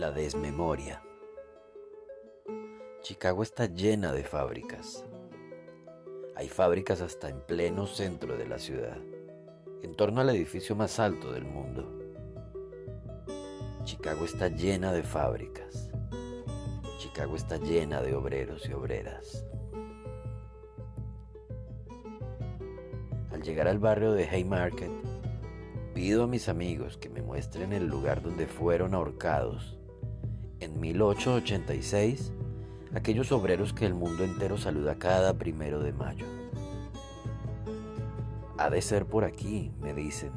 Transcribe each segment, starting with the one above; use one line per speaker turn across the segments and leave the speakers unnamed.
La desmemoria. Chicago está llena de fábricas. Hay fábricas hasta en pleno centro de la ciudad, en torno al edificio más alto del mundo. Chicago está llena de fábricas. Chicago está llena de obreros y obreras. Al llegar al barrio de Haymarket, pido a mis amigos que me muestren el lugar donde fueron ahorcados en 1886 aquellos obreros que el mundo entero saluda cada primero de mayo. Ha de ser por aquí, me dicen,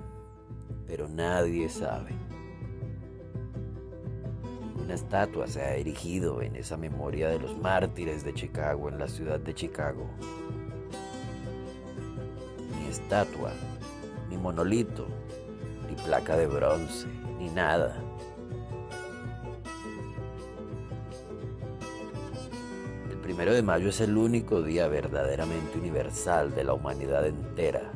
pero nadie sabe. Una estatua se ha erigido en esa memoria de los mártires de Chicago en la ciudad de Chicago. Ni estatua, ni monolito, ni placa de bronce, ni nada. Primero de mayo es el único día verdaderamente universal de la humanidad entera.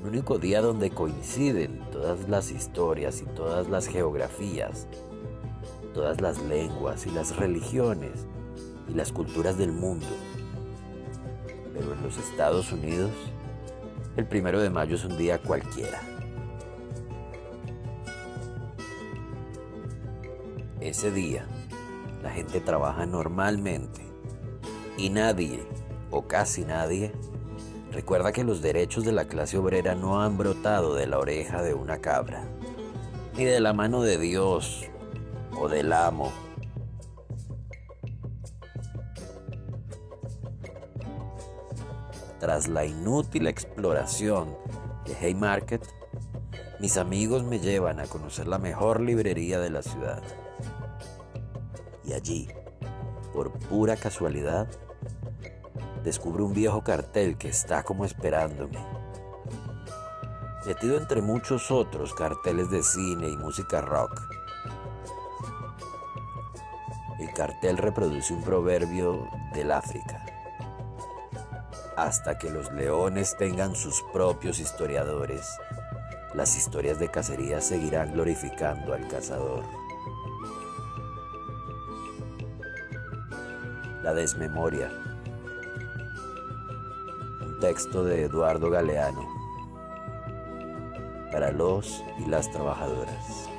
El único día donde coinciden todas las historias y todas las geografías, todas las lenguas y las religiones y las culturas del mundo. Pero en los Estados Unidos, el primero de mayo es un día cualquiera. Ese día, la gente trabaja normalmente y nadie, o casi nadie, recuerda que los derechos de la clase obrera no han brotado de la oreja de una cabra, ni de la mano de Dios o del amo. Tras la inútil exploración de Haymarket, mis amigos me llevan a conocer la mejor librería de la ciudad. Y allí, por pura casualidad, descubro un viejo cartel que está como esperándome. Metido entre muchos otros carteles de cine y música rock. El cartel reproduce un proverbio del África. Hasta que los leones tengan sus propios historiadores, las historias de cacería seguirán glorificando al cazador. La desmemoria. Un texto de Eduardo Galeano para los y las trabajadoras.